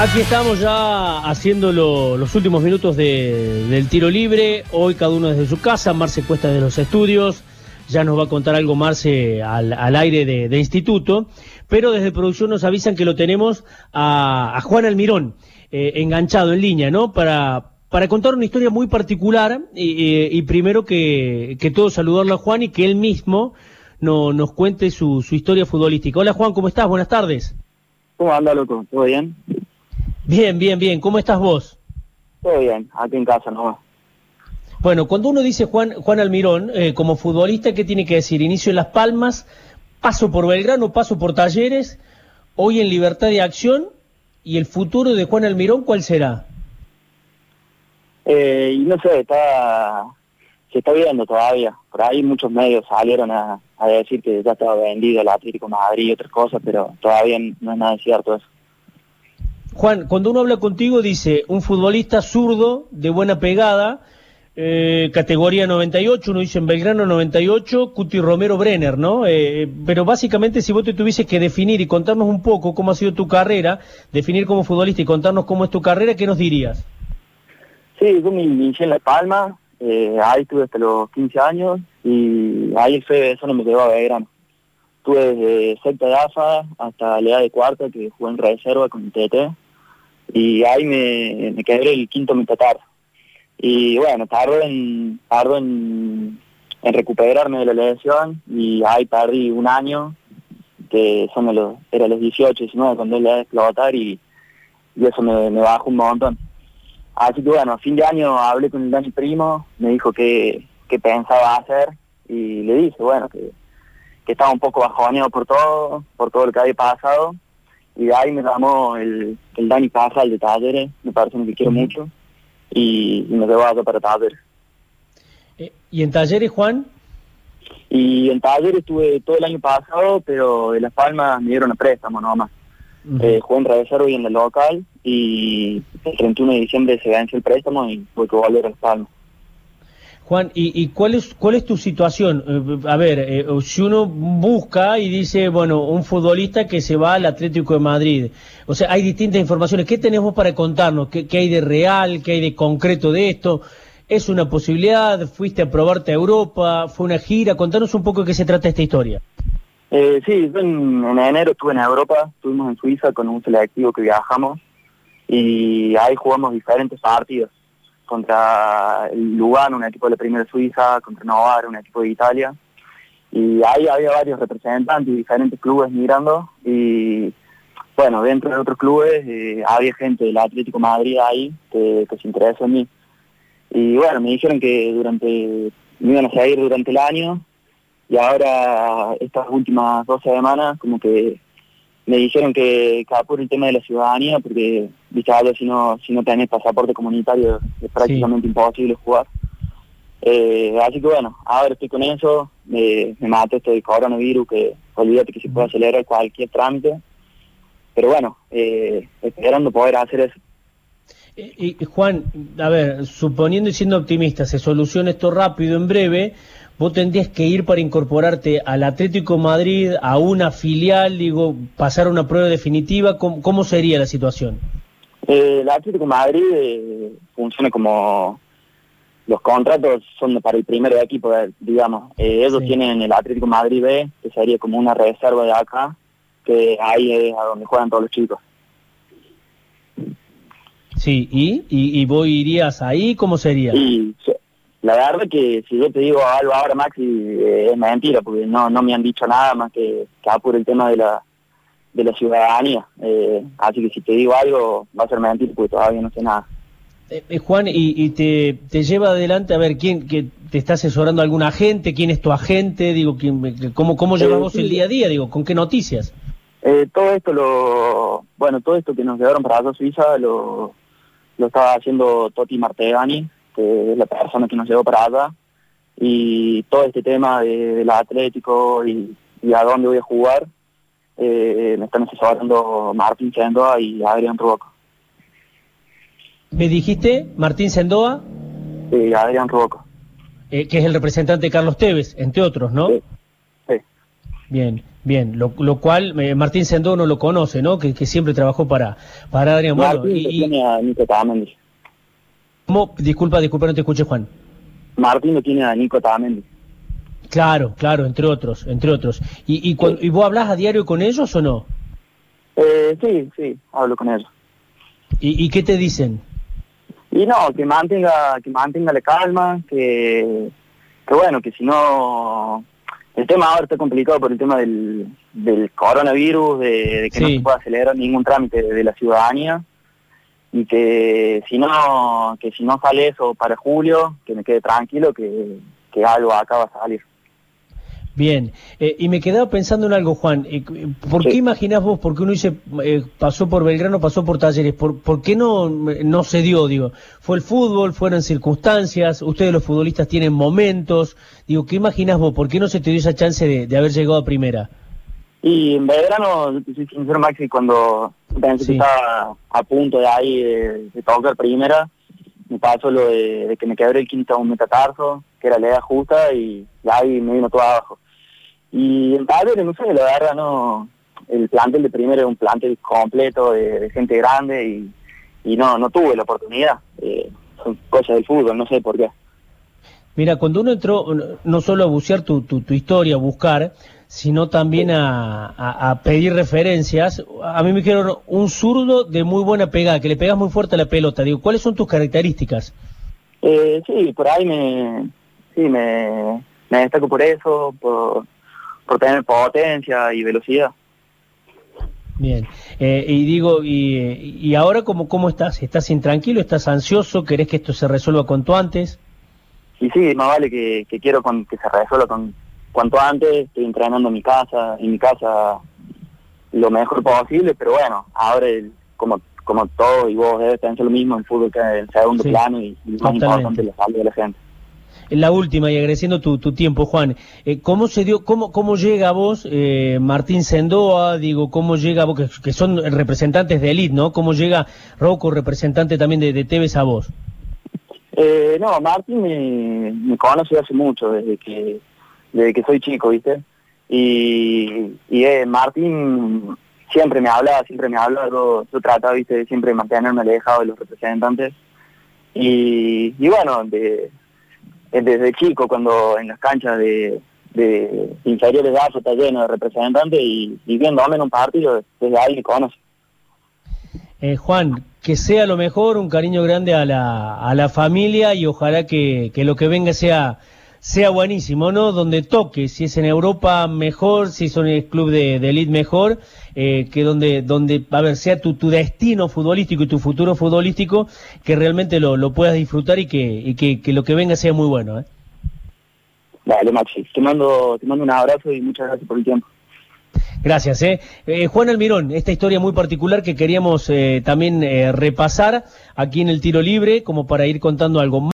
Aquí estamos ya haciendo lo- los últimos minutos de- del tiro libre. Hoy cada uno desde su casa, Marce Cuesta de los estudios. Ya nos va a contar algo Marce al, al aire de, instituto. Pero desde producción nos avisan que lo tenemos a, a Juan Almirón, eh, enganchado en línea, ¿no? Para, para contar una historia muy particular. Y, y primero que, que todo saludarlo a Juan y que él mismo no- nos cuente su, su historia futbolística. Hola Juan, ¿cómo estás? Buenas tardes. ¿Cómo anda, loco? ¿Todo bien? Bien, bien, bien. ¿Cómo estás vos? Todo bien, aquí en casa nomás. Bueno, cuando uno dice Juan, Juan Almirón, eh, como futbolista, ¿qué tiene que decir? Inicio en Las Palmas, paso por Belgrano, paso por Talleres, hoy en Libertad de Acción, y el futuro de Juan Almirón, ¿cuál será? Eh, no sé, está, se está viendo todavía. Por ahí muchos medios salieron a, a decir que ya estaba vendido el Atlético Madrid y otras cosas, pero todavía no es nada cierto eso. Juan, cuando uno habla contigo dice un futbolista zurdo, de buena pegada, eh, categoría 98, uno dice en Belgrano 98, Cuti Romero Brenner, ¿no? Eh, pero básicamente si vos te tuvieses que definir y contarnos un poco cómo ha sido tu carrera, definir como futbolista y contarnos cómo es tu carrera, ¿qué nos dirías? Sí, yo me inicié en La Palma, eh, ahí estuve hasta los 15 años y ahí fue, eso no me llevó a Belgrano. Estuve desde sexta de AFA hasta la edad de cuarta, que jugué en reserva con TT, y ahí me, me quedé el quinto metatarso. Y bueno, tardo en, tardo en, recuperarme de la lesión y ahí perdí un año, que son los, era los 18, 19 cuando él de explotar y, y eso me, me bajó un montón. Así que bueno, a fin de año hablé con el Dani Primo, me dijo que, que pensaba hacer y le dije, bueno, que, que estaba un poco bajoneado por todo, por todo lo que había pasado. Y de ahí me llamó el, el Dani Casal de Talleres, me parece que quiero mucho, y, y me llevó acá para Talleres. Eh, ¿Y en Talleres, Juan? Y en Talleres estuve todo el año pasado, pero de Las Palmas me dieron a préstamo nomás. Eh, jugué en reserva y en el local y el 31 de diciembre se vence el préstamo y tuve que volver a Las Palmas. Juan, ¿y, y cuál es cuál es tu situación? Eh, a ver, eh, si uno busca y dice, bueno, un futbolista que se va al Atlético de Madrid, o sea, hay distintas informaciones. ¿Qué tenemos para contarnos? ¿Qué, qué hay de real? ¿Qué hay de concreto de esto? ¿Es una posibilidad? ¿Fuiste a probarte a Europa? ¿Fue una gira? Contanos un poco de qué se trata esta historia. Eh, sí, en, en enero estuve en Europa, estuvimos en Suiza con un selectivo que viajamos y ahí jugamos diferentes partidos contra el Lugano, un equipo de la primera Suiza, contra Novara, un equipo de Italia. Y ahí había varios representantes de diferentes clubes mirando y bueno, dentro de otros clubes eh, había gente del Atlético Madrid ahí que, que se interesó en mí. Y bueno, me dijeron que durante me iban a seguir durante el año y ahora estas últimas dos semanas como que me dijeron que, que por el tema de la ciudadanía porque viste algo si no si no tenés pasaporte comunitario es prácticamente imposible jugar. Eh, así que bueno ahora estoy con eso me, me mato esto del coronavirus que olvídate que se puede acelerar cualquier trámite. Pero bueno eh, esperando poder hacer eso Y, y, Juan, a ver, suponiendo y siendo optimista, se soluciona esto rápido, en breve, vos tendrías que ir para incorporarte al Atlético Madrid, a una filial, digo, pasar una prueba definitiva, ¿cómo, cómo sería la situación? Eh, el Atlético Madrid eh, funciona como los contratos son para el primer equipo, eh, digamos. Eh, ellos Sí. tienen el Atlético Madrid B, que sería como una reserva de acá, que ahí es a donde juegan todos los chicos. Sí, ¿y? ¿Y, y vos irías ahí? ¿Cómo sería? Y la verdad que si yo te digo algo ahora, Maxi, eh, es mentira, porque no no me han dicho nada más que, que va por el tema de la de la ciudadanía. Eh, así que si te digo algo, va a ser mentira, porque todavía no sé nada. Eh, eh, Juan, ¿y, y te, te lleva adelante, a ver, quién que te está asesorando algún agente? ¿Quién es tu agente? Digo, ¿quién, ¿cómo, cómo llevas Eh, vos sí. el día a día? Digo, ¿con qué noticias? Eh, todo esto lo, bueno, todo esto que nos llevaron para allá Suiza lo, lo estaba haciendo Toti Martegani, que es la persona que nos llevó para allá, y todo este tema de- del Atlético y, y a dónde voy a jugar, eh, me están asesorando Martín Sendoa y Adrián Ruoco. Me dijiste, Martín Sendoa, Eh, Adrián Ruoco. eh, que es el representante de Carlos Tevez, entre otros, ¿no? Sí. Sí. Bien, bien, lo, lo cual eh, Martín Sendó no lo conoce, ¿no? Que, que siempre trabajó para, para Adrián. Bueno, Martín y, tiene a Nico Tamendi. ¿cómo? Disculpa, disculpa, no te escuché, Juan. Martín lo tiene a Nico Tamendi. Claro, claro, entre otros, entre otros. ¿Y, y, cuan- ¿y vos hablas a diario con ellos o no? Eh, sí, sí, hablo con ellos. ¿Y, y qué te dicen? Y no, que mantenga, que mantenga la calma, que, que bueno, que si no, el tema ahora está complicado por el tema del, del coronavirus, de, de que no se puede acelerar ningún trámite de, de la ciudadanía, y que si no, que si no sale eso para julio, que me quede tranquilo, que, que algo acá va a salir. Bien, eh, y me quedaba pensando en algo, Juan. eh, ¿Por Sí. qué imaginás vos, porque uno dice, eh, pasó por Belgrano, pasó por Talleres, ¿por, por qué no, no se dio? Digo, fue el fútbol, fueron circunstancias, ustedes los futbolistas tienen momentos. Digo, ¿qué imaginás vos? ¿Por qué no se te dio esa chance de, de haber llegado a primera? Y en Belgrano, sincero, Maxi, cuando pensé Sí. que estaba a punto de ahí de, de tocar primera, me pasó lo de, de que me quebré el quinto un metatarso, que era la edad justa, y, ahí me vino todo abajo. Y en Talleres, no sé, la verdad, no. El plantel de primera era un plantel completo de, de gente grande y, y no no tuve la oportunidad. Eh, son cosas del fútbol, no sé por qué. Mira, cuando uno entró no solo a bucear tu, tu, tu historia, a buscar, sino también a, a- a pedir referencias, a mí me dijeron un zurdo de muy buena pegada, que le pegas muy fuerte a la pelota. Digo, ¿cuáles son tus características? Eh, sí, por ahí me, sí, me, me destaco por eso, por, por tener potencia y velocidad. Bien, Eh, y digo, y, y ahora cómo, cómo estás? ¿Estás intranquilo? ¿Estás ansioso? ¿Querés que esto se resuelva cuanto antes? Y sí, más vale que, que quiero con, que se resuelva con, cuanto antes, estoy entrenando en mi casa, en mi casa lo mejor posible, pero bueno, ahora el- como como todo y vos debes pensar lo mismo, el fútbol queda en segundo Sí, plano y, y más importante la salud de la gente. La última, y agradeciendo tu, tu tiempo, Juan, eh, ¿cómo se dio, cómo, cómo llega a vos, eh, Martín Sendoa, digo, cómo llega a vos, que, que son representantes de Elite, ¿no? ¿Cómo llega Rocco, representante también de, de Tevez a vos? Eh, no, Martín me, me conoce hace mucho, desde que desde que soy chico, ¿viste? Y, y eh, Martín siempre me hablaba, siempre me hablaba, yo, yo trataba, ¿viste? de siempre mantenerme alejado de los representantes. Y, y bueno, de, desde chico, cuando en las canchas de, de inferiores de AFO está lleno de representantes y, y viéndome en un partido, desde ahí me conoce. Eh, Juan, que sea lo mejor, un cariño grande a la, a la familia y ojalá que, que lo que venga sea, sea buenísimo, ¿no? Donde toque, si es en Europa mejor, si es en el club de, de elite mejor, eh, que donde, donde, a ver, sea tu, tu destino futbolístico y tu futuro futbolístico, que realmente lo, lo puedas disfrutar y que, y que, que lo que venga sea muy bueno, ¿eh? Dale, Maxi, te mando, te mando un abrazo y muchas gracias por el tiempo. Gracias. ¿eh? Eh, Juan Almirón, esta historia muy particular que queríamos eh, también eh, repasar aquí en el tiro libre, como para ir contando algo más.